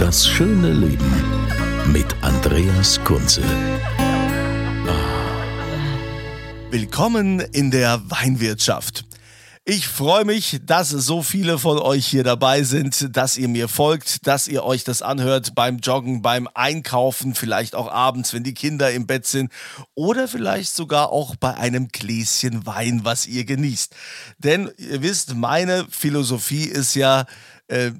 Das schöne Leben mit Andreas Kunze. Willkommen in der Weinwirtschaft. Ich freue mich, dass so viele von euch hier dabei sind, dass ihr mir folgt, dass ihr euch das anhört beim Joggen, beim Einkaufen, vielleicht auch abends, wenn die Kinder im Bett sind oder vielleicht sogar auch bei einem Gläschen Wein, was ihr genießt. Denn ihr wisst, meine Philosophie ist ja, äh,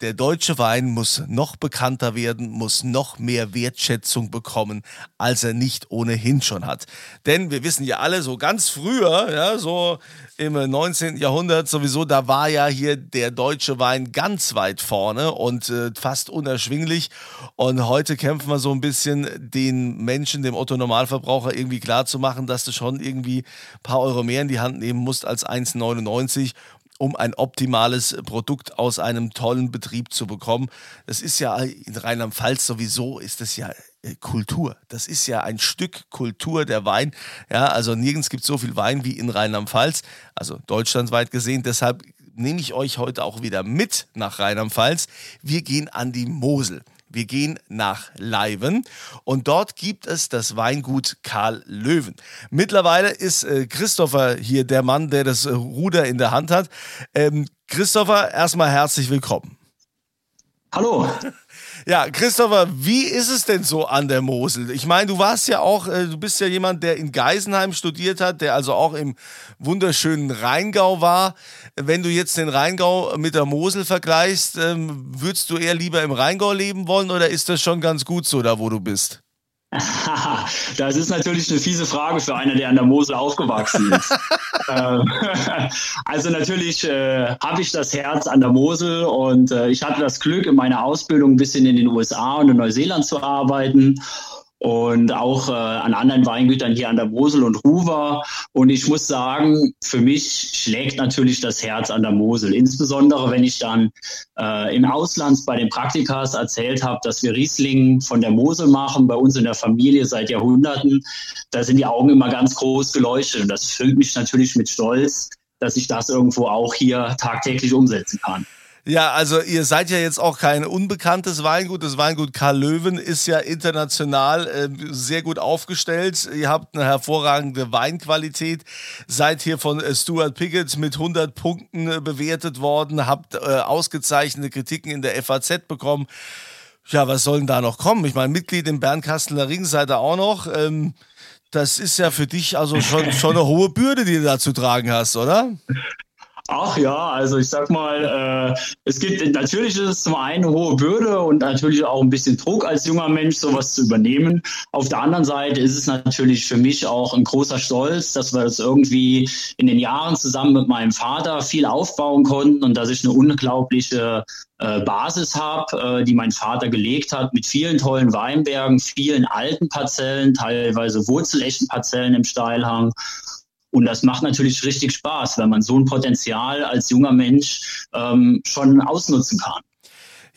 der deutsche Wein muss noch bekannter werden, muss noch mehr Wertschätzung bekommen, als er nicht ohnehin schon hat. Denn wir wissen ja alle, so ganz früher, ja, so im 19. Jahrhundert sowieso, da war ja hier der deutsche Wein ganz weit vorne und äh, fast unerschwinglich. Und heute kämpfen wir so ein bisschen den Menschen, dem Otto Normalverbraucher irgendwie klarzumachen, dass du schon irgendwie ein paar Euro mehr in die Hand nehmen musst als 1,99 um ein optimales Produkt aus einem tollen Betrieb zu bekommen. Das ist ja in Rheinland-Pfalz sowieso, ist das ja äh, Kultur. Das ist ja ein Stück Kultur der Wein. Ja, also nirgends gibt es so viel Wein wie in Rheinland-Pfalz, also deutschlandweit gesehen. Deshalb nehme ich euch heute auch wieder mit nach Rheinland-Pfalz. Wir gehen an die Mosel. Wir gehen nach Leiven und dort gibt es das Weingut Karl Löwen. Mittlerweile ist äh, Christopher hier der Mann, der das äh, Ruder in der Hand hat. Ähm, Christopher, erstmal herzlich willkommen. Hallo. Ja, Christopher, wie ist es denn so an der Mosel? Ich meine, du warst ja auch, äh, du bist ja jemand, der in Geisenheim studiert hat, der also auch im wunderschönen Rheingau war. Wenn du jetzt den Rheingau mit der Mosel vergleichst, ähm, würdest du eher lieber im Rheingau leben wollen oder ist das schon ganz gut so, da wo du bist? das ist natürlich eine fiese Frage für einer, der an der Mosel aufgewachsen ist. Ähm, also natürlich äh, habe ich das Herz an der Mosel und äh, ich hatte das Glück, in meiner Ausbildung ein bisschen in den USA und in Neuseeland zu arbeiten und auch äh, an anderen Weingütern hier an der Mosel und Ruwer. Und ich muss sagen, für mich schlägt natürlich das Herz an der Mosel. Insbesondere, wenn ich dann äh, im Ausland bei den Praktikas erzählt habe, dass wir Riesling von der Mosel machen, bei uns in der Familie seit Jahrhunderten. Da sind die Augen immer ganz groß geleuchtet. Und das füllt mich natürlich mit Stolz, dass ich das irgendwo auch hier tagtäglich umsetzen kann. Ja, also ihr seid ja jetzt auch kein unbekanntes Weingut. Das Weingut Karl Löwen ist ja international äh, sehr gut aufgestellt. Ihr habt eine hervorragende Weinqualität. Seid hier von äh, Stuart Pickett mit 100 Punkten äh, bewertet worden. Habt äh, ausgezeichnete Kritiken in der FAZ bekommen. Ja, was soll denn da noch kommen? Ich meine, Mitglied im Bernkastler Ring seid ihr auch noch. Ähm, das ist ja für dich also schon, schon eine hohe Bürde, die du da zu tragen hast, oder? Ach ja, also ich sag mal, äh, es gibt natürlich ist es zum einen eine hohe Bürde und natürlich auch ein bisschen Druck als junger Mensch, sowas zu übernehmen. Auf der anderen Seite ist es natürlich für mich auch ein großer Stolz, dass wir das irgendwie in den Jahren zusammen mit meinem Vater viel aufbauen konnten und dass ich eine unglaubliche äh, Basis habe, äh, die mein Vater gelegt hat, mit vielen tollen Weinbergen, vielen alten Parzellen, teilweise wurzelechten Parzellen im Steilhang und das macht natürlich richtig Spaß, wenn man so ein Potenzial als junger Mensch ähm, schon ausnutzen kann.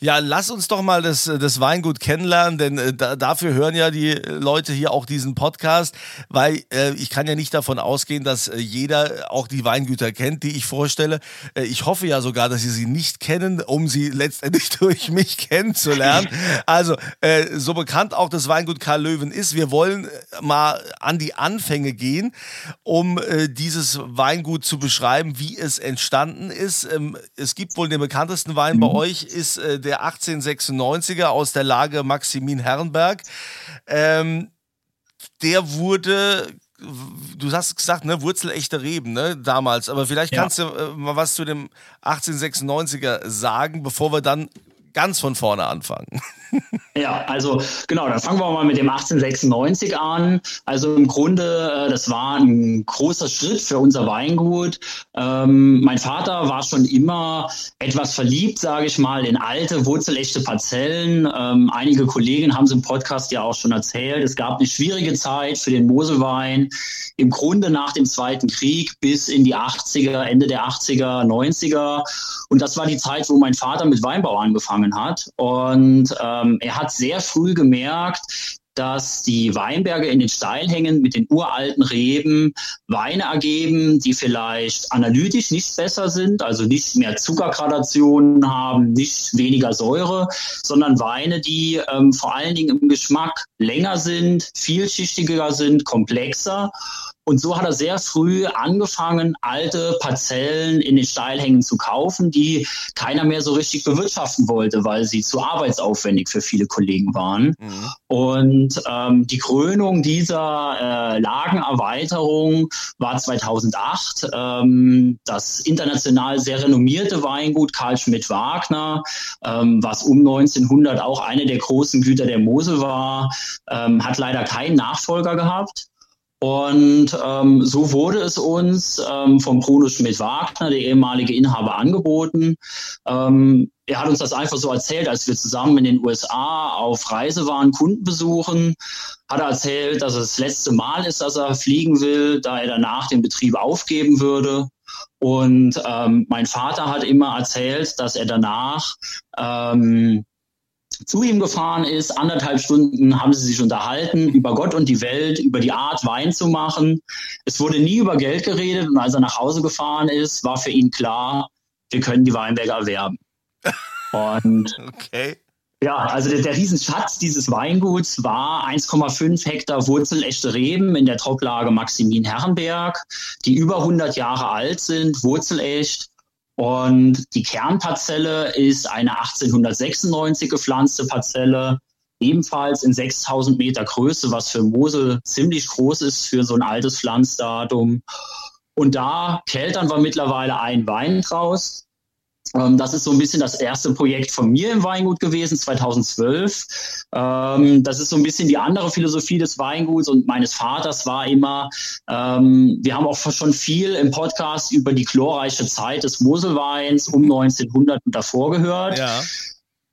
Ja, lass uns doch mal das, das Weingut kennenlernen, denn äh, da, dafür hören ja die Leute hier auch diesen Podcast, weil äh, ich kann ja nicht davon ausgehen, dass äh, jeder auch die Weingüter kennt, die ich vorstelle. Äh, ich hoffe ja sogar, dass sie sie nicht kennen, um sie letztendlich durch mich kennenzulernen. Also, äh, so bekannt auch das Weingut Karl Löwen ist, wir wollen äh, mal an die Anfänge gehen, um dieses Weingut zu beschreiben, wie es entstanden ist. Ähm, es gibt wohl den bekanntesten Wein mhm. bei euch, ist der 1896er aus der Lage Maximin Herrenberg. Ähm, der wurde du hast gesagt, ne, wurzelechte Reben, ne, damals. Aber vielleicht ja. kannst du äh, mal was zu dem 1896er sagen, bevor wir dann ganz von vorne anfangen. Ja, also genau, dann fangen wir mal mit dem 1896 an. Also im Grunde, äh, das war ein großer Schritt für unser Weingut. Ähm, mein Vater war schon immer etwas verliebt, sage ich mal, in alte, wurzelechte Parzellen. Ähm, einige Kollegen haben es im Podcast ja auch schon erzählt. Es gab eine schwierige Zeit für den Moselwein. Im Grunde nach dem Zweiten Krieg bis in die 80er, Ende der 80er, 90er. Und das war die Zeit, wo mein Vater mit Weinbau angefangen hat. Und ähm, er hat sehr früh gemerkt, dass die Weinberge in den Steilhängen mit den uralten Reben Weine ergeben, die vielleicht analytisch nicht besser sind, also nicht mehr Zuckergradationen haben, nicht weniger Säure, sondern Weine, die ähm, vor allen Dingen im Geschmack länger sind, vielschichtiger sind, komplexer und so hat er sehr früh angefangen, alte Parzellen in den Steilhängen zu kaufen, die keiner mehr so richtig bewirtschaften wollte, weil sie zu arbeitsaufwendig für viele Kollegen waren. Mhm. Und ähm, die Krönung dieser äh, Lagenerweiterung war 2008. Ähm, das international sehr renommierte Weingut Karl Schmidt-Wagner, ähm, was um 1900 auch eine der großen Güter der Mosel war, ähm, hat leider keinen Nachfolger gehabt. Und ähm, so wurde es uns ähm, vom Bruno Schmidt-Wagner, der ehemalige Inhaber, angeboten. Ähm, er hat uns das einfach so erzählt, als wir zusammen in den USA auf Reise waren, Kunden besuchen. Hat er erzählt, dass es das letzte Mal ist, dass er fliegen will, da er danach den Betrieb aufgeben würde. Und ähm, mein Vater hat immer erzählt, dass er danach ähm, zu ihm gefahren ist. Anderthalb Stunden haben sie sich unterhalten über Gott und die Welt, über die Art, Wein zu machen. Es wurde nie über Geld geredet und als er nach Hause gefahren ist, war für ihn klar, wir können die Weinberge erwerben. Und okay. Ja, also der, der Riesenschatz dieses Weinguts war 1,5 Hektar wurzelechte Reben in der Toplage Maximin Herrenberg, die über 100 Jahre alt sind, wurzelecht und die Kernparzelle ist eine 1896 gepflanzte Parzelle, ebenfalls in 6000 Meter Größe, was für Mosel ziemlich groß ist für so ein altes Pflanzdatum. Und da keltern wir mittlerweile einen Wein draus. Ähm, das ist so ein bisschen das erste Projekt von mir im Weingut gewesen, 2012. Ähm, das ist so ein bisschen die andere Philosophie des Weinguts und meines Vaters war immer, ähm, wir haben auch schon viel im Podcast über die glorreiche Zeit des Moselweins um 1900 und davor gehört. Ja.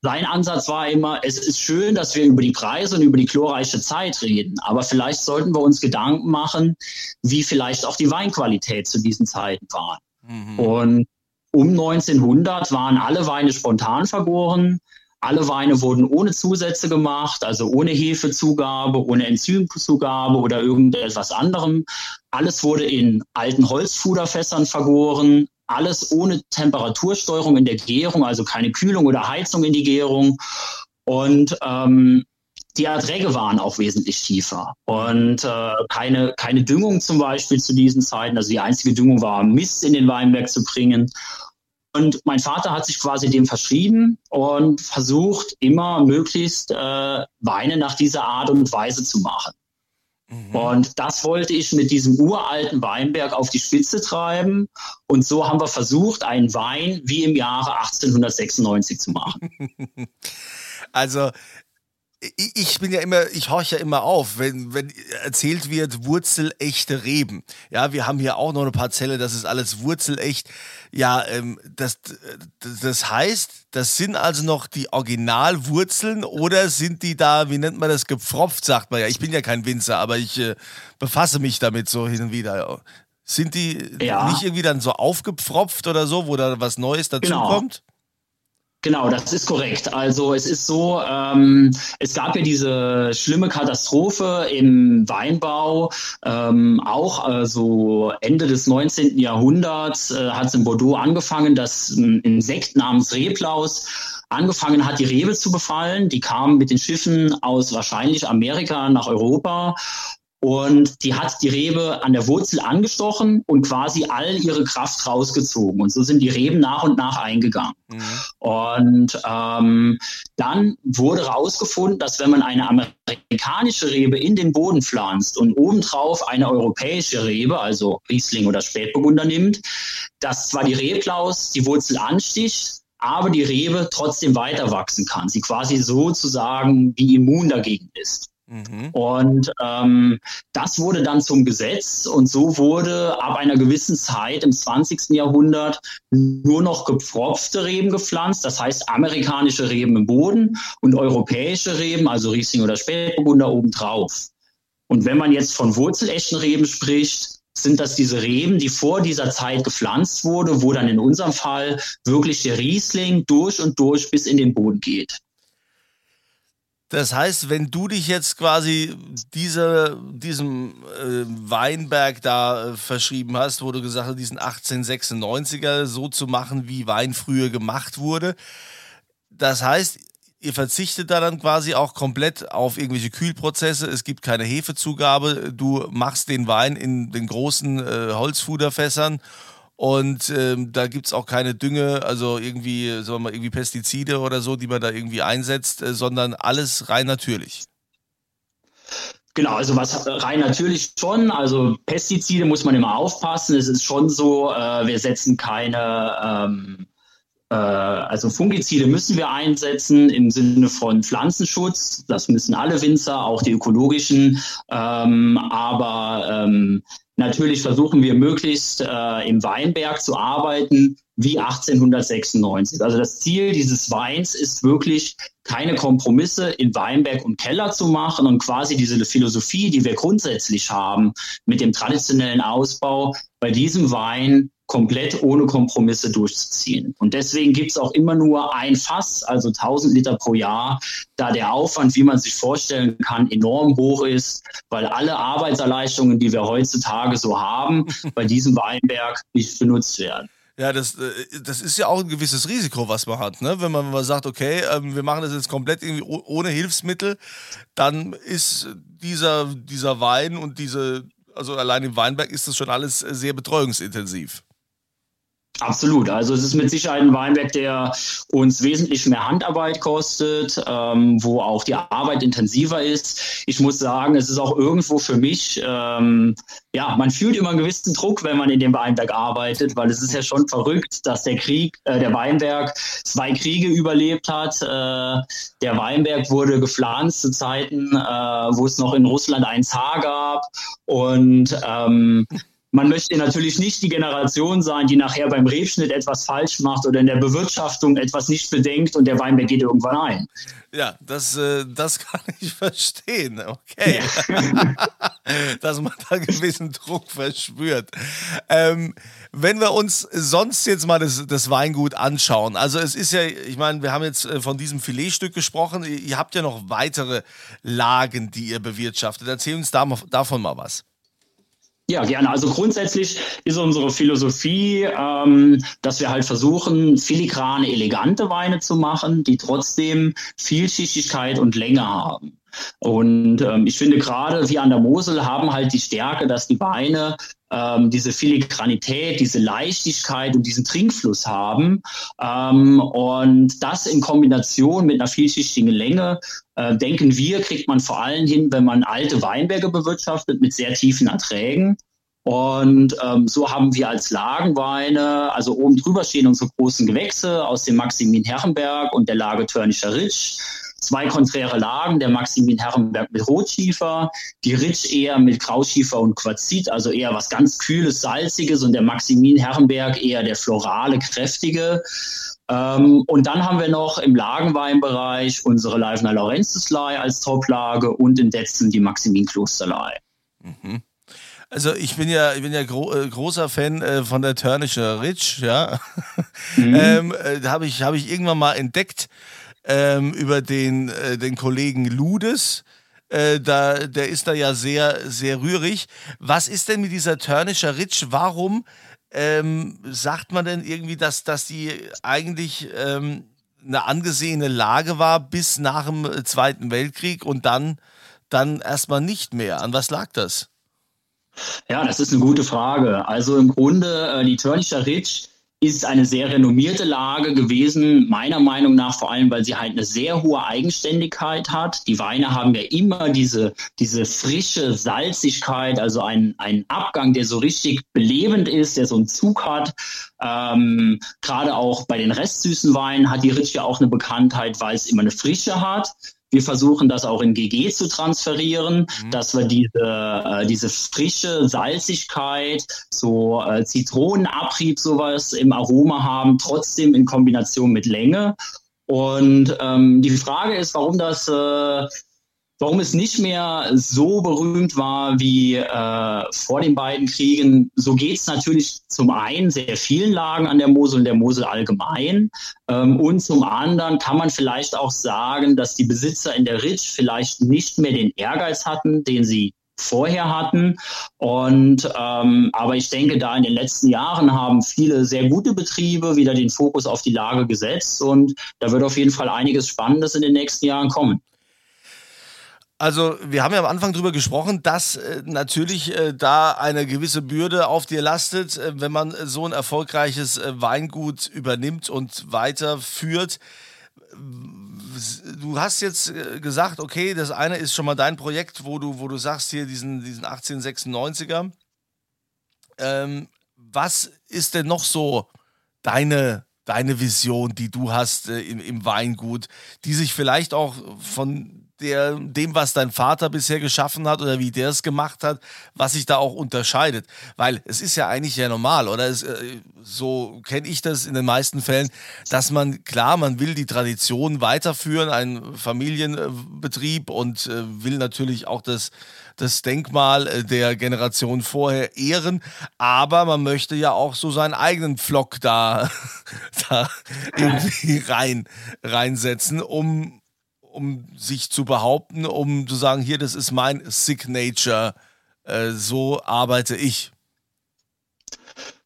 Sein Ansatz war immer, es ist schön, dass wir über die Preise und über die glorreiche Zeit reden, aber vielleicht sollten wir uns Gedanken machen, wie vielleicht auch die Weinqualität zu diesen Zeiten war. Mhm. Und um 1900 waren alle Weine spontan vergoren. Alle Weine wurden ohne Zusätze gemacht, also ohne Hefezugabe, ohne Enzymzugabe oder irgendetwas anderem. Alles wurde in alten Holzfuderfässern vergoren. Alles ohne Temperatursteuerung in der Gärung, also keine Kühlung oder Heizung in die Gärung. Und ähm, die Erträge waren auch wesentlich tiefer. Und äh, keine, keine Düngung zum Beispiel zu diesen Zeiten. Also die einzige Düngung war, Mist in den Weinberg zu bringen. Und mein Vater hat sich quasi dem verschrieben und versucht immer möglichst äh, Weine nach dieser Art und Weise zu machen. Mhm. Und das wollte ich mit diesem uralten Weinberg auf die Spitze treiben. Und so haben wir versucht, einen Wein wie im Jahre 1896 zu machen. Also ich bin ja immer, ich horche ja immer auf, wenn, wenn erzählt wird, wurzelechte Reben. Ja, wir haben hier auch noch eine Parzelle, das ist alles wurzelecht. Ja, ähm, das, das heißt, das sind also noch die Originalwurzeln oder sind die da, wie nennt man das, gepfropft, sagt man ja. Ich bin ja kein Winzer, aber ich äh, befasse mich damit so hin und wieder. Sind die ja. nicht irgendwie dann so aufgepfropft oder so, wo da was Neues dazukommt? Genau. Genau, das ist korrekt. Also es ist so, ähm, es gab ja diese schlimme Katastrophe im Weinbau, ähm, auch äh, so Ende des 19. Jahrhunderts äh, hat es in Bordeaux angefangen, dass ein Insekt namens Reblaus angefangen hat, die Rebe zu befallen. Die kamen mit den Schiffen aus wahrscheinlich Amerika nach Europa und die hat die Rebe an der Wurzel angestochen und quasi all ihre Kraft rausgezogen. Und so sind die Reben nach und nach eingegangen. Mhm. Und ähm, dann wurde herausgefunden, dass wenn man eine amerikanische Rebe in den Boden pflanzt und obendrauf eine europäische Rebe, also Riesling oder Spätburgunder nimmt, dass zwar die Reblaus die Wurzel ansticht, aber die Rebe trotzdem weiter wachsen kann. Sie quasi sozusagen wie immun dagegen ist. Mhm. Und ähm, das wurde dann zum Gesetz und so wurde ab einer gewissen Zeit im 20. Jahrhundert nur noch gepfropfte Reben gepflanzt, das heißt amerikanische Reben im Boden und europäische Reben, also Riesling oder Spätburgunder obendrauf. Und wenn man jetzt von wurzelechten Reben spricht, sind das diese Reben, die vor dieser Zeit gepflanzt wurde, wo dann in unserem Fall wirklich der Riesling durch und durch bis in den Boden geht. Das heißt, wenn du dich jetzt quasi diese, diesem äh, Weinberg da äh, verschrieben hast, wo du gesagt hast, diesen 1896er so zu machen, wie Wein früher gemacht wurde, das heißt, ihr verzichtet da dann quasi auch komplett auf irgendwelche Kühlprozesse. Es gibt keine Hefezugabe. Du machst den Wein in den großen äh, Holzfuderfässern und ähm, da gibt es auch keine Dünge, also irgendwie, sagen wir mal, irgendwie Pestizide oder so, die man da irgendwie einsetzt, äh, sondern alles rein natürlich. Genau, also was rein natürlich schon. Also Pestizide muss man immer aufpassen. Es ist schon so, äh, wir setzen keine, ähm, äh, also Fungizide müssen wir einsetzen im Sinne von Pflanzenschutz. Das müssen alle Winzer, auch die ökologischen. Ähm, aber ähm, Natürlich versuchen wir möglichst äh, im Weinberg zu arbeiten wie 1896. Also das Ziel dieses Weins ist wirklich, keine Kompromisse in Weinberg und Keller zu machen und quasi diese Philosophie, die wir grundsätzlich haben mit dem traditionellen Ausbau, bei diesem Wein komplett ohne Kompromisse durchzuziehen. Und deswegen gibt es auch immer nur ein Fass, also 1000 Liter pro Jahr, da der Aufwand, wie man sich vorstellen kann, enorm hoch ist, weil alle Arbeitserleichterungen, die wir heutzutage so haben, bei diesem Weinberg nicht benutzt werden. Ja, das, äh, das ist ja auch ein gewisses Risiko, was man hat. Ne? Wenn man mal sagt, okay, ähm, wir machen das jetzt komplett irgendwie ohne Hilfsmittel, dann ist dieser, dieser Wein und diese, also allein im Weinberg ist das schon alles sehr betreuungsintensiv. Absolut. Also es ist mit Sicherheit ein Weinberg, der uns wesentlich mehr Handarbeit kostet, ähm, wo auch die Arbeit intensiver ist. Ich muss sagen, es ist auch irgendwo für mich, ähm, ja, man fühlt immer einen gewissen Druck, wenn man in dem Weinberg arbeitet, weil es ist ja schon verrückt, dass der Krieg, äh, der Weinberg zwei Kriege überlebt hat. Äh, der Weinberg wurde gepflanzt zu Zeiten, äh, wo es noch in Russland ein Zar gab und ähm, man möchte natürlich nicht die Generation sein, die nachher beim Rebschnitt etwas falsch macht oder in der Bewirtschaftung etwas nicht bedenkt und der Weinberg geht irgendwann ein. Ja, das, äh, das kann ich verstehen. Okay. Ja. Dass man da gewissen Druck verspürt. Ähm, wenn wir uns sonst jetzt mal das, das Weingut anschauen, also es ist ja, ich meine, wir haben jetzt äh, von diesem Filetstück gesprochen, ihr habt ja noch weitere Lagen, die ihr bewirtschaftet. Erzähl uns davon mal was. Ja, gerne. Also grundsätzlich ist unsere Philosophie, ähm, dass wir halt versuchen, filigrane, elegante Weine zu machen, die trotzdem Vielschichtigkeit und Länge haben. Und ähm, ich finde gerade wir an der Mosel haben halt die Stärke, dass die Weine ähm, diese Filigranität, diese Leichtigkeit und diesen Trinkfluss haben. Ähm, und das in Kombination mit einer vielschichtigen Länge, äh, denken wir, kriegt man vor allem hin, wenn man alte Weinberge bewirtschaftet mit sehr tiefen Erträgen. Und ähm, so haben wir als Lagenweine, also oben drüber stehen unsere großen Gewächse aus dem Maximin Herrenberg und der Lage Törnischer Ritsch. Zwei konträre Lagen, der Maximin Herrenberg mit Rotschiefer, die Ritsch eher mit Grauschiefer und Quarzit, also eher was ganz Kühles, Salziges und der Maximin Herrenberg eher der florale, kräftige. Ähm, und dann haben wir noch im Lagenweinbereich unsere Leifner Laurentiuslei als Toplage und in Detzen die Maximin Klosterlei. Mhm. Also ich bin ja, ich bin ja gro äh, großer Fan äh, von der Törnische Ritsch, ja. Mhm. ähm, äh, habe ich, hab ich irgendwann mal entdeckt ähm, über den, äh, den Kollegen Ludes. Äh, da, der ist da ja sehr, sehr rührig. Was ist denn mit dieser Törnischer Ritsch? Warum ähm, sagt man denn irgendwie, dass, dass die eigentlich ähm, eine angesehene Lage war bis nach dem Zweiten Weltkrieg und dann, dann erstmal nicht mehr? An was lag das? Ja, das ist eine gute Frage. Also im Grunde, äh, die Törnischer Ritsch ist eine sehr renommierte Lage gewesen, meiner Meinung nach vor allem, weil sie halt eine sehr hohe Eigenständigkeit hat. Die Weine haben ja immer diese, diese frische Salzigkeit, also ein, ein Abgang, der so richtig belebend ist, der so einen Zug hat. Ähm, Gerade auch bei den restsüßen Weinen hat die Ritsch ja auch eine Bekanntheit, weil es immer eine Frische hat. Wir versuchen das auch in GG zu transferieren, mhm. dass wir diese, äh, diese frische Salzigkeit, so äh, Zitronenabrieb, sowas im Aroma haben, trotzdem in Kombination mit Länge. Und ähm, die Frage ist, warum das äh, Warum es nicht mehr so berühmt war wie äh, vor den beiden Kriegen, so geht es natürlich zum einen sehr vielen Lagen an der Mosel und der Mosel allgemein. Ähm, und zum anderen kann man vielleicht auch sagen, dass die Besitzer in der Ritsch vielleicht nicht mehr den Ehrgeiz hatten, den sie vorher hatten. Und ähm, aber ich denke, da in den letzten Jahren haben viele sehr gute Betriebe wieder den Fokus auf die Lage gesetzt und da wird auf jeden Fall einiges Spannendes in den nächsten Jahren kommen. Also wir haben ja am Anfang darüber gesprochen, dass äh, natürlich äh, da eine gewisse Bürde auf dir lastet, äh, wenn man so ein erfolgreiches äh, Weingut übernimmt und weiterführt. Du hast jetzt äh, gesagt, okay, das eine ist schon mal dein Projekt, wo du, wo du sagst hier diesen, diesen 1896er. Ähm, was ist denn noch so deine, deine Vision, die du hast äh, im, im Weingut, die sich vielleicht auch von der, dem, was dein Vater bisher geschaffen hat oder wie der es gemacht hat, was sich da auch unterscheidet. Weil es ist ja eigentlich ja normal, oder? Es, äh, so kenne ich das in den meisten Fällen, dass man, klar, man will die Tradition weiterführen, ein Familienbetrieb und äh, will natürlich auch das, das Denkmal äh, der Generation vorher ehren, aber man möchte ja auch so seinen eigenen Pflock da, da irgendwie rein, reinsetzen, um um sich zu behaupten, um zu sagen, hier, das ist mein Signature, äh, so arbeite ich.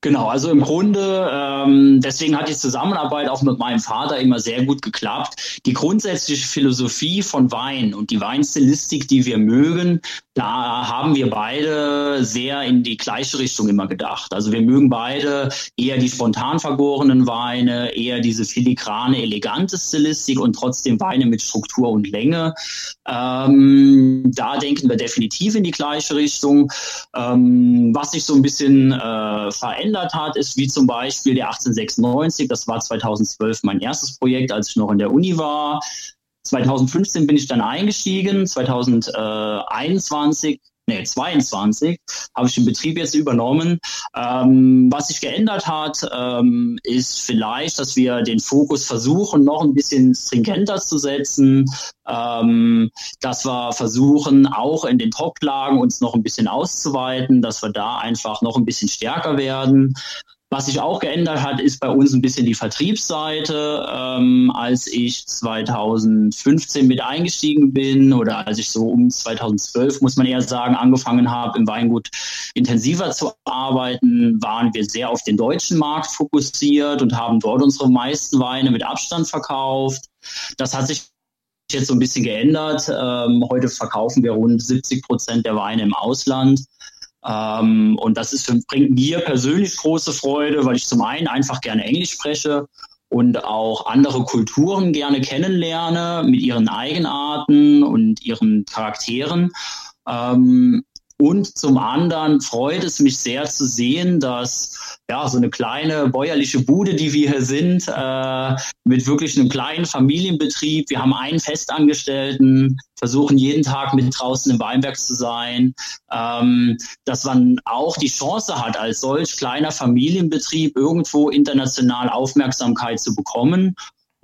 Genau, also im Grunde, ähm, deswegen hat die Zusammenarbeit auch mit meinem Vater immer sehr gut geklappt. Die grundsätzliche Philosophie von Wein und die Weinstilistik, die wir mögen, da haben wir beide sehr in die gleiche Richtung immer gedacht. Also wir mögen beide eher die spontan vergorenen Weine, eher diese filigrane, elegante Stilistik und trotzdem Weine mit Struktur und Länge. Ähm, da denken wir definitiv in die gleiche Richtung. Ähm, was sich so ein bisschen äh, verändert hat, ist wie zum Beispiel der 1896. Das war 2012 mein erstes Projekt, als ich noch in der Uni war. 2015 bin ich dann eingestiegen, 2021 nee, 22 habe ich den Betrieb jetzt übernommen. Ähm, was sich geändert hat, ähm, ist vielleicht, dass wir den Fokus versuchen, noch ein bisschen stringenter zu setzen, ähm, dass wir versuchen, auch in den Top-Lagen uns noch ein bisschen auszuweiten, dass wir da einfach noch ein bisschen stärker werden. Was sich auch geändert hat, ist bei uns ein bisschen die Vertriebsseite. Ähm, als ich 2015 mit eingestiegen bin oder als ich so um 2012, muss man eher sagen, angefangen habe, im Weingut intensiver zu arbeiten, waren wir sehr auf den deutschen Markt fokussiert und haben dort unsere meisten Weine mit Abstand verkauft. Das hat sich jetzt so ein bisschen geändert. Ähm, heute verkaufen wir rund 70 Prozent der Weine im Ausland. Ähm, und das ist für, bringt mir persönlich große Freude, weil ich zum einen einfach gerne Englisch spreche und auch andere Kulturen gerne kennenlerne mit ihren Eigenarten und ihren Charakteren. Ähm, und zum anderen freut es mich sehr zu sehen, dass ja so eine kleine bäuerliche Bude, die wir hier sind, äh, mit wirklich einem kleinen Familienbetrieb. Wir haben einen Festangestellten, versuchen jeden Tag mit draußen im Weinberg zu sein, ähm, dass man auch die Chance hat, als solch kleiner Familienbetrieb irgendwo international Aufmerksamkeit zu bekommen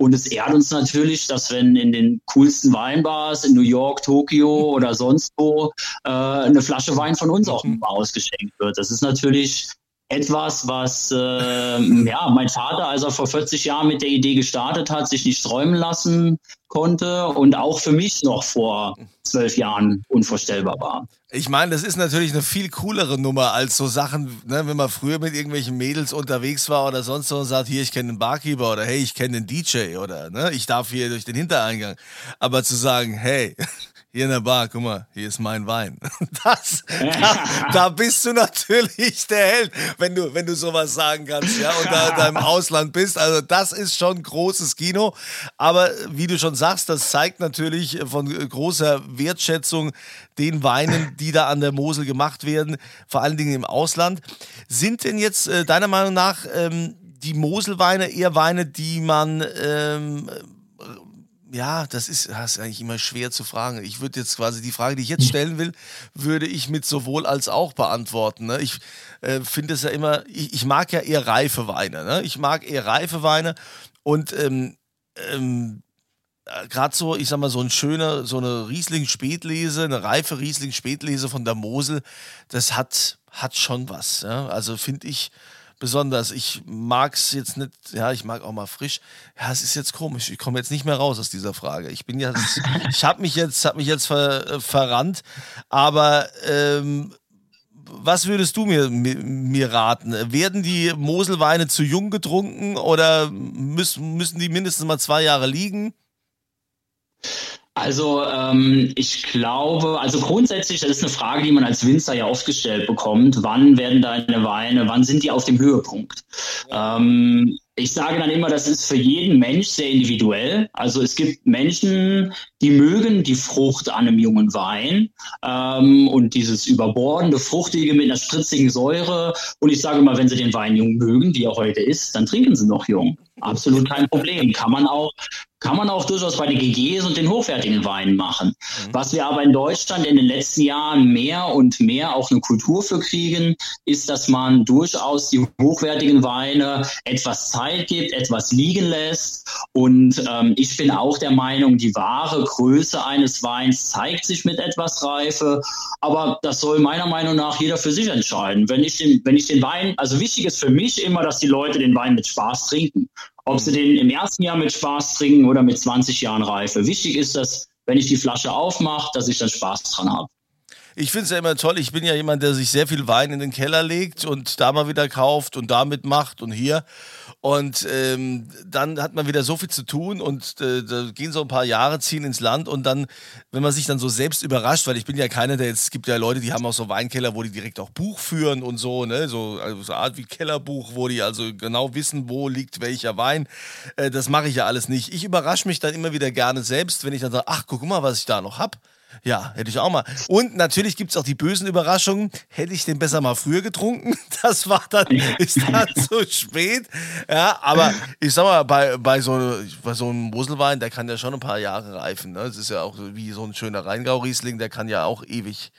und es ehrt uns natürlich, dass wenn in den coolsten Weinbars in New York, Tokio oder sonst wo äh, eine Flasche Wein von uns auch mal ausgeschenkt wird. Das ist natürlich etwas, was äh, ja mein Vater, als er vor 40 Jahren mit der Idee gestartet hat, sich nicht träumen lassen konnte und auch für mich noch vor zwölf Jahren unvorstellbar war. Ich meine, das ist natürlich eine viel coolere Nummer als so Sachen, ne, wenn man früher mit irgendwelchen Mädels unterwegs war oder sonst so und sagt, hier, ich kenne den Barkeeper oder hey, ich kenne den DJ oder ne, ich darf hier durch den Hintereingang. Aber zu sagen, hey, hier in der Bar, guck mal, hier ist mein Wein. Das, da, da, bist du natürlich der Held, wenn du, wenn du sowas sagen kannst, ja, und da, da im Ausland bist. Also das ist schon großes Kino. Aber wie du schon sagst, das zeigt natürlich von großer Wertschätzung den Weinen, die da an der Mosel gemacht werden, vor allen Dingen im Ausland. Sind denn jetzt äh, deiner Meinung nach ähm, die Moselweine eher Weine, die man ähm, ja, das ist, das ist eigentlich immer schwer zu fragen. Ich würde jetzt quasi die Frage, die ich jetzt stellen will, würde ich mit sowohl als auch beantworten. Ne? Ich äh, finde es ja immer, ich, ich, mag ja eher reife Weine. Ne? Ich mag eher reife Weine und ähm, ähm, äh, gerade so, ich sag mal, so ein schöner, so eine Riesling-Spätlese, eine reife Riesling-Spätlese von der Mosel, das hat, hat schon was. Ja? Also finde ich, besonders. Ich mag es jetzt nicht, ja, ich mag auch mal frisch. Ja, es ist jetzt komisch. Ich komme jetzt nicht mehr raus aus dieser Frage. Ich bin jetzt, ich habe mich jetzt, habe mich jetzt ver, äh, verrannt. Aber ähm, was würdest du mir, mir, mir, raten? Werden die Moselweine zu jung getrunken oder müssen, müssen die mindestens mal zwei Jahre liegen? Also ähm, ich glaube, also grundsätzlich, das ist eine Frage, die man als Winzer ja oft gestellt bekommt. Wann werden deine Weine, wann sind die auf dem Höhepunkt? Ja. Ähm, ich sage dann immer, das ist für jeden Mensch sehr individuell. Also es gibt Menschen, die mögen die Frucht an einem jungen Wein ähm, und dieses überbordende, fruchtige mit einer spritzigen Säure. Und ich sage immer, wenn Sie den Wein jung mögen, wie er heute ist, dann trinken Sie noch jung. Absolut kein Problem. Kann man auch kann man auch durchaus bei den GGs und den hochwertigen Weinen machen. Mhm. Was wir aber in Deutschland in den letzten Jahren mehr und mehr auch eine Kultur für kriegen, ist, dass man durchaus die hochwertigen Weine etwas Zeit gibt, etwas liegen lässt. Und ähm, ich bin auch der Meinung, die wahre Größe eines Weins zeigt sich mit etwas Reife. Aber das soll meiner Meinung nach jeder für sich entscheiden. Wenn ich den, wenn ich den Wein, also wichtig ist für mich immer, dass die Leute den Wein mit Spaß trinken. Ob sie den im ersten Jahr mit Spaß trinken oder mit 20 Jahren Reife. Wichtig ist, dass, wenn ich die Flasche aufmache, dass ich dann Spaß dran habe. Ich finde es ja immer toll. Ich bin ja jemand, der sich sehr viel Wein in den Keller legt und da mal wieder kauft und damit macht und hier. Und ähm, dann hat man wieder so viel zu tun und äh, da gehen so ein paar Jahre, ziehen ins Land und dann, wenn man sich dann so selbst überrascht, weil ich bin ja keiner, der jetzt, es gibt ja Leute, die haben auch so Weinkeller, wo die direkt auch Buch führen und so, ne, so, also so eine Art wie Kellerbuch, wo die also genau wissen, wo liegt welcher Wein. Äh, das mache ich ja alles nicht. Ich überrasche mich dann immer wieder gerne selbst, wenn ich dann sage, ach, guck mal, was ich da noch habe. Ja, hätte ich auch mal. Und natürlich gibt es auch die bösen Überraschungen. Hätte ich den besser mal früher getrunken? Das war dann, ist dann zu spät. Ja, aber ich sag mal, bei, bei, so, bei so einem Moselwein, der kann ja schon ein paar Jahre reifen. Ne? Das ist ja auch wie so ein schöner Rheingau-Riesling, der kann ja auch ewig,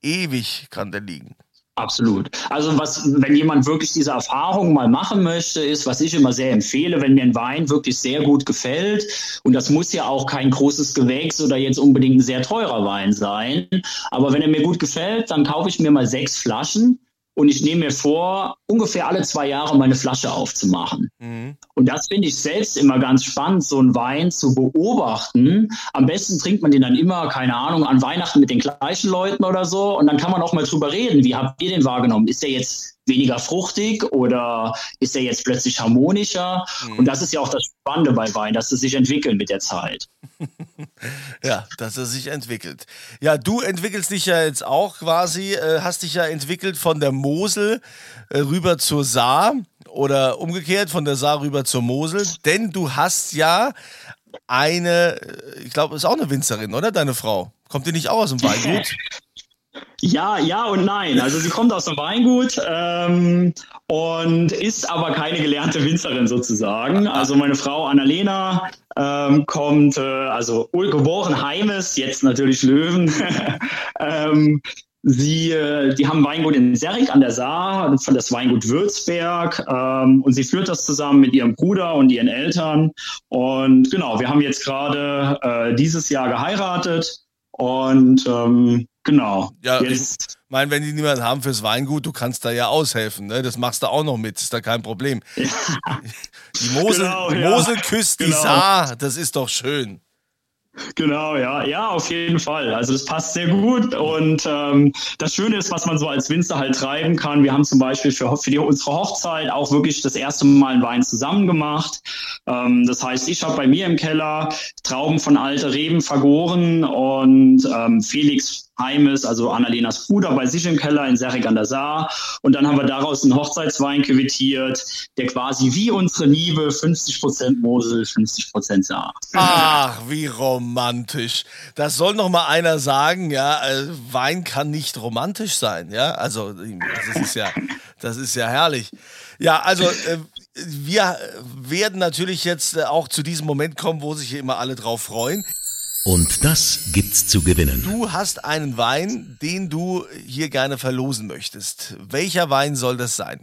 ewig kann der liegen. Absolut. Also was, wenn jemand wirklich diese Erfahrung mal machen möchte, ist, was ich immer sehr empfehle, wenn mir ein Wein wirklich sehr gut gefällt, und das muss ja auch kein großes Gewächs oder jetzt unbedingt ein sehr teurer Wein sein, aber wenn er mir gut gefällt, dann kaufe ich mir mal sechs Flaschen und ich nehme mir vor, ungefähr alle zwei Jahre meine Flasche aufzumachen. Mhm. Und das finde ich selbst immer ganz spannend, so einen Wein zu beobachten. Am besten trinkt man den dann immer, keine Ahnung, an Weihnachten mit den gleichen Leuten oder so. Und dann kann man auch mal drüber reden. Wie habt ihr den wahrgenommen? Ist der jetzt weniger fruchtig oder ist er jetzt plötzlich harmonischer? Mhm. Und das ist ja auch das Spannende bei Wein, dass es sich entwickelt mit der Zeit. ja, dass er sich entwickelt. Ja, du entwickelst dich ja jetzt auch quasi, äh, hast dich ja entwickelt von der Mosel äh, rüber zur Saar oder umgekehrt von der Saar rüber zur Mosel, denn du hast ja eine, äh, ich glaube, ist auch eine Winzerin, oder deine Frau? Kommt die nicht auch aus dem Weingut? Ja, ja und nein. Also sie kommt aus dem Weingut ähm, und ist aber keine gelernte Winzerin sozusagen. Also meine Frau Annalena ähm, kommt, äh, also geboren Heimes, jetzt natürlich Löwen. ähm, Sie, äh, die haben Weingut in Serrig an der Saar, das Weingut Würzberg, ähm, und sie führt das zusammen mit ihrem Bruder und ihren Eltern. Und genau, wir haben jetzt gerade äh, dieses Jahr geheiratet und ähm, Genau. Ja, Jetzt. ich meine, wenn die niemanden haben fürs Weingut, du kannst da ja aushelfen, ne? Das machst du auch noch mit, ist da kein Problem. Ja. Die Mosel, genau, ja. Mosel küsst genau. die Saar, das ist doch schön. Genau, ja, ja, auf jeden Fall. Also das passt sehr gut und ähm, das Schöne ist, was man so als Winzer halt treiben kann. Wir haben zum Beispiel für, für die, unsere Hochzeit auch wirklich das erste Mal einen Wein zusammen gemacht. Ähm, das heißt, ich habe bei mir im Keller Trauben von alte Reben vergoren und ähm, Felix Heimes, also Annalenas Bruder, bei sich im Keller in Serrig an der Saar. Und dann haben wir daraus einen Hochzeitswein quittiert, der quasi wie unsere Liebe 50% Mosel, 50% Saar. Ach, wie romantisch. Das soll noch mal einer sagen, ja, äh, Wein kann nicht romantisch sein, ja? Also, das ist ja, das ist ja herrlich. Ja, also, äh, wir werden natürlich jetzt äh, auch zu diesem Moment kommen, wo sich immer alle drauf freuen. Und das gibt's zu gewinnen. Du hast einen Wein, den du hier gerne verlosen möchtest. Welcher Wein soll das sein?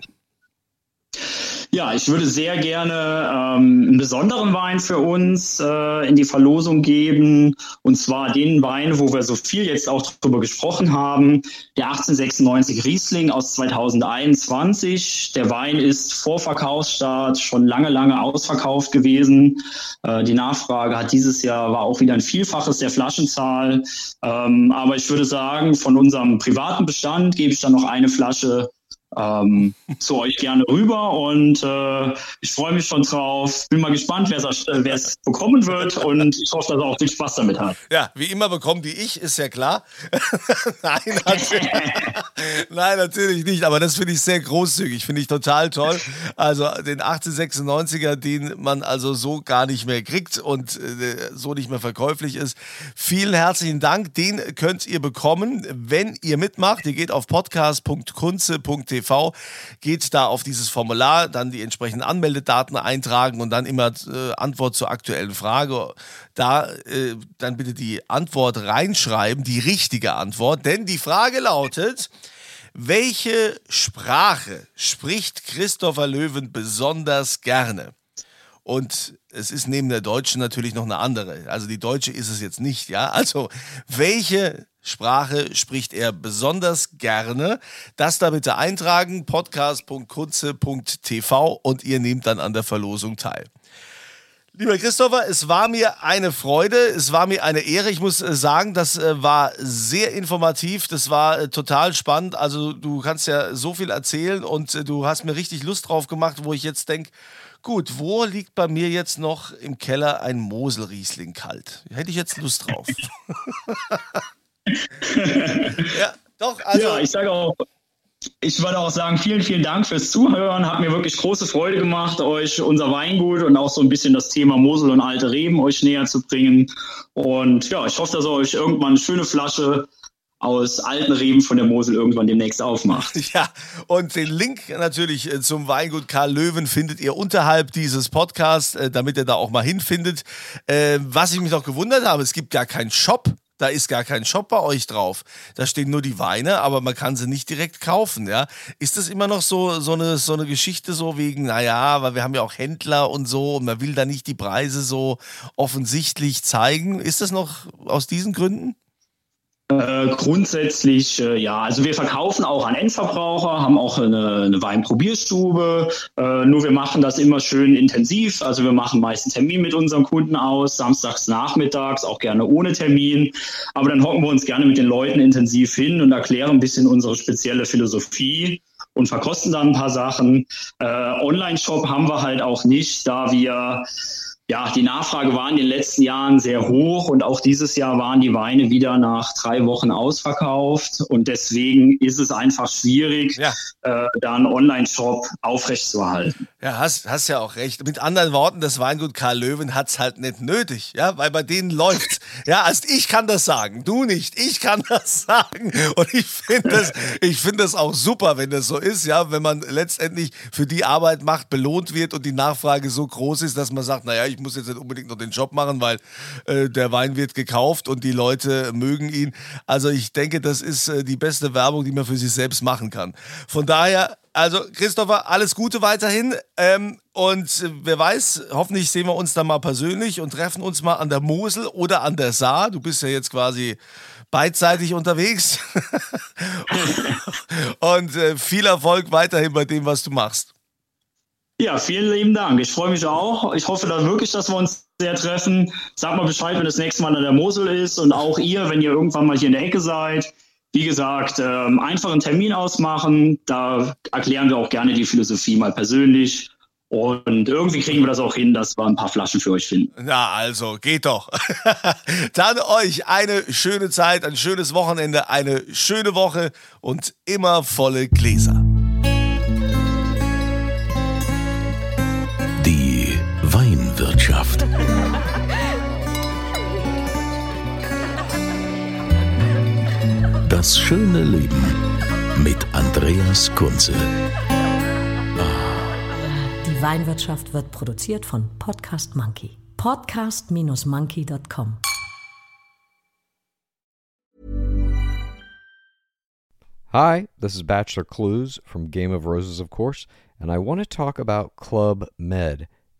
Ja, ich würde sehr gerne ähm, einen besonderen Wein für uns äh, in die Verlosung geben. Und zwar den Wein, wo wir so viel jetzt auch drüber gesprochen haben. Der 1896 Riesling aus 2021. Der Wein ist vor Verkaufsstart schon lange, lange ausverkauft gewesen. Äh, die Nachfrage hat dieses Jahr war auch wieder ein Vielfaches der Flaschenzahl. Ähm, aber ich würde sagen, von unserem privaten Bestand gebe ich dann noch eine Flasche ähm, zu euch gerne rüber und äh, ich freue mich schon drauf. Bin mal gespannt, wer es bekommen wird und ich hoffe, dass er auch viel Spaß damit hat. Ja, wie immer bekommen die ich, ist ja klar. Nein, natürlich. Nein, natürlich nicht, aber das finde ich sehr großzügig, finde ich total toll. Also den 1896er, den man also so gar nicht mehr kriegt und äh, so nicht mehr verkäuflich ist. Vielen herzlichen Dank, den könnt ihr bekommen, wenn ihr mitmacht. Ihr geht auf podcast.kunze.tv TV, geht da auf dieses Formular, dann die entsprechenden Anmeldedaten eintragen und dann immer äh, Antwort zur aktuellen Frage. Da äh, dann bitte die Antwort reinschreiben, die richtige Antwort, denn die Frage lautet, welche Sprache spricht Christopher Löwen besonders gerne? Und es ist neben der deutschen natürlich noch eine andere. Also die deutsche ist es jetzt nicht, ja. Also welche Sprache spricht er besonders gerne? Das da bitte eintragen, podcast.kunze.tv und ihr nehmt dann an der Verlosung teil. Lieber Christopher, es war mir eine Freude, es war mir eine Ehre. Ich muss äh, sagen, das äh, war sehr informativ, das war äh, total spannend. Also du kannst ja so viel erzählen und du hast mir richtig Lust drauf gemacht, wo ich jetzt denke, Gut, wo liegt bei mir jetzt noch im Keller ein Moselriesling kalt? Hätte ich jetzt Lust drauf. ja, doch, also. Ja, ich sage auch, ich würde auch sagen, vielen, vielen Dank fürs Zuhören. Hat mir wirklich große Freude gemacht, euch unser Weingut und auch so ein bisschen das Thema Mosel und alte Reben euch näher zu bringen. Und ja, ich hoffe, dass ihr euch irgendwann eine schöne Flasche aus alten Reben von der Mosel irgendwann demnächst aufmacht. Ja, und den Link natürlich äh, zum Weingut Karl Löwen findet ihr unterhalb dieses Podcasts, äh, damit ihr da auch mal hinfindet. Äh, was ich mich noch gewundert habe, es gibt gar keinen Shop. Da ist gar kein Shop bei euch drauf. Da stehen nur die Weine, aber man kann sie nicht direkt kaufen, ja. Ist das immer noch so, so eine, so eine Geschichte so wegen, naja, weil wir haben ja auch Händler und so und man will da nicht die Preise so offensichtlich zeigen. Ist das noch aus diesen Gründen? Äh, grundsätzlich, äh, ja, also wir verkaufen auch an Endverbraucher, haben auch eine, eine Weinprobierstube, äh, nur wir machen das immer schön intensiv. Also wir machen meist einen Termin mit unseren Kunden aus, samstags nachmittags, auch gerne ohne Termin. Aber dann hocken wir uns gerne mit den Leuten intensiv hin und erklären ein bisschen unsere spezielle Philosophie und verkosten dann ein paar Sachen. Äh, Online-Shop haben wir halt auch nicht, da wir ja, die Nachfrage war in den letzten Jahren sehr hoch und auch dieses Jahr waren die Weine wieder nach drei Wochen ausverkauft und deswegen ist es einfach schwierig, ja. äh, da einen Online-Shop aufrechtzuerhalten. Ja, hast, hast ja auch recht. Mit anderen Worten, das Weingut Karl Löwen hat es halt nicht nötig, ja, weil bei denen läuft's. Ja, also ich kann das sagen, du nicht, ich kann das sagen und ich finde das, ich finde das auch super, wenn das so ist, ja, wenn man letztendlich für die Arbeit macht, belohnt wird und die Nachfrage so groß ist, dass man sagt, naja, ich muss jetzt nicht unbedingt noch den Job machen, weil äh, der Wein wird gekauft und die Leute mögen ihn. Also ich denke, das ist äh, die beste Werbung, die man für sich selbst machen kann. Von daher, also Christopher, alles Gute weiterhin. Ähm, und wer weiß, hoffentlich sehen wir uns dann mal persönlich und treffen uns mal an der Mosel oder an der Saar. Du bist ja jetzt quasi beidseitig unterwegs. und äh, viel Erfolg weiterhin bei dem, was du machst. Ja, vielen lieben Dank. Ich freue mich auch. Ich hoffe dann wirklich, dass wir uns sehr treffen. Sag mal Bescheid, wenn das nächste Mal an der Mosel ist und auch ihr, wenn ihr irgendwann mal hier in der Ecke seid. Wie gesagt, ähm, einfach einen Termin ausmachen. Da erklären wir auch gerne die Philosophie mal persönlich. Und irgendwie kriegen wir das auch hin, dass wir ein paar Flaschen für euch finden. Na, also, geht doch. Dann euch eine schöne Zeit, ein schönes Wochenende, eine schöne Woche und immer volle Gläser. Weinwirtschaft. Das schöne Leben mit Andreas Kunze. Die Weinwirtschaft wird produziert von Podcast Monkey. Podcast-monkey.com. Hi, this is Bachelor Clues from Game of Roses, of course, and I want to talk about Club Med.